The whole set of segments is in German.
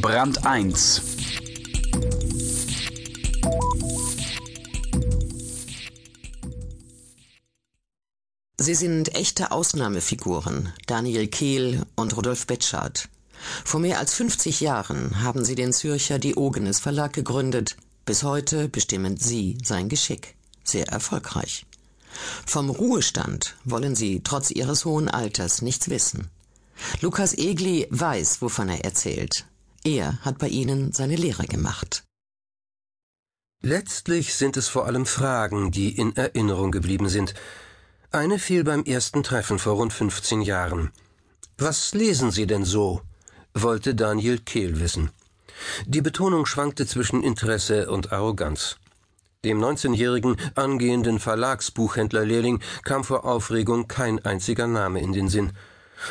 Brand 1 Sie sind echte Ausnahmefiguren, Daniel Kehl und Rudolf Betschart. Vor mehr als 50 Jahren haben sie den Zürcher Diogenes Verlag gegründet. Bis heute bestimmen sie sein Geschick. Sehr erfolgreich. Vom Ruhestand wollen sie trotz ihres hohen Alters nichts wissen. Lukas Egli weiß, wovon er erzählt. Er hat bei ihnen seine Lehre gemacht. Letztlich sind es vor allem Fragen, die in Erinnerung geblieben sind. Eine fiel beim ersten Treffen vor rund 15 Jahren. Was lesen Sie denn so? wollte Daniel Kehl wissen. Die Betonung schwankte zwischen Interesse und Arroganz. Dem 19-jährigen angehenden Verlagsbuchhändlerlehrling kam vor Aufregung kein einziger Name in den Sinn.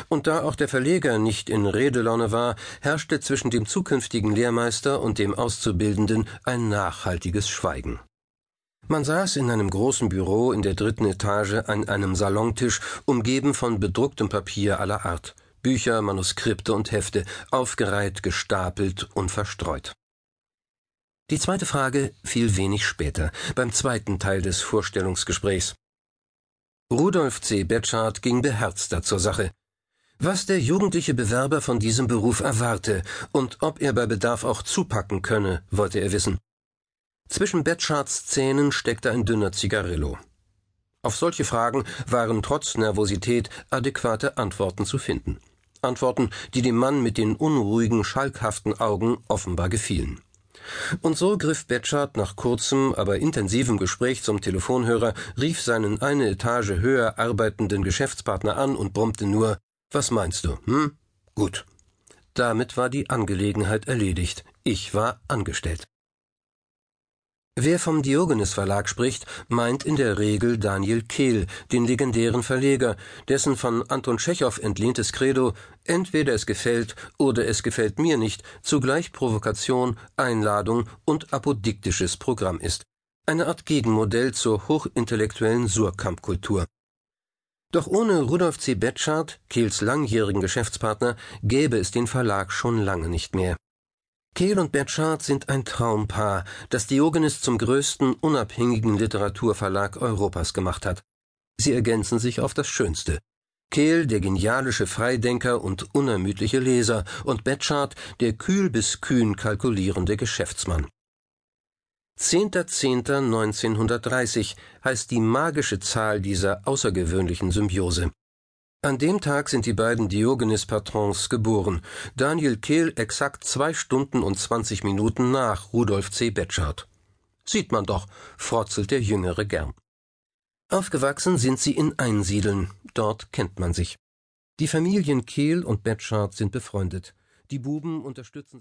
Und da auch der Verleger nicht in Redelaune war, herrschte zwischen dem zukünftigen Lehrmeister und dem Auszubildenden ein nachhaltiges Schweigen. Man saß in einem großen Büro in der dritten Etage an einem Salontisch, umgeben von bedrucktem Papier aller Art. Bücher, Manuskripte und Hefte, aufgereiht, gestapelt und verstreut. Die zweite Frage fiel wenig später, beim zweiten Teil des Vorstellungsgesprächs. Rudolf C. Betschart ging beherzter zur Sache. Was der jugendliche Bewerber von diesem Beruf erwarte und ob er bei Bedarf auch zupacken könne, wollte er wissen. Zwischen Betscharts Zähnen steckte ein dünner Zigarillo. Auf solche Fragen waren trotz Nervosität adäquate Antworten zu finden. Antworten, die dem Mann mit den unruhigen, schalkhaften Augen offenbar gefielen. Und so griff Betschart nach kurzem, aber intensivem Gespräch zum Telefonhörer, rief seinen eine Etage höher arbeitenden Geschäftspartner an und brummte nur Was meinst du, hm? Gut. Damit war die Angelegenheit erledigt. Ich war angestellt. Wer vom Diogenes Verlag spricht, meint in der Regel Daniel Kehl, den legendären Verleger, dessen von Anton Tschechow entlehntes Credo entweder es gefällt oder es gefällt mir nicht zugleich Provokation, Einladung und apodiktisches Programm ist. Eine Art Gegenmodell zur hochintellektuellen Surkamp-Kultur. Doch ohne Rudolf C. Betschart, Kehls langjährigen Geschäftspartner, gäbe es den Verlag schon lange nicht mehr. Kehl und Betschart sind ein Traumpaar, das Diogenes zum größten unabhängigen Literaturverlag Europas gemacht hat. Sie ergänzen sich auf das Schönste. Kehl, der genialische Freidenker und unermüdliche Leser, und Betschart, der kühl bis kühn kalkulierende Geschäftsmann. 10.10.1930 heißt die magische Zahl dieser außergewöhnlichen Symbiose. An dem Tag sind die beiden Diogenes-Patrons geboren. Daniel Kehl exakt zwei Stunden und zwanzig Minuten nach Rudolf C. Betschart. Sieht man doch, frotzelt der Jüngere gern. Aufgewachsen sind sie in Einsiedeln. Dort kennt man sich. Die Familien Kehl und Betschart sind befreundet. Die Buben unterstützen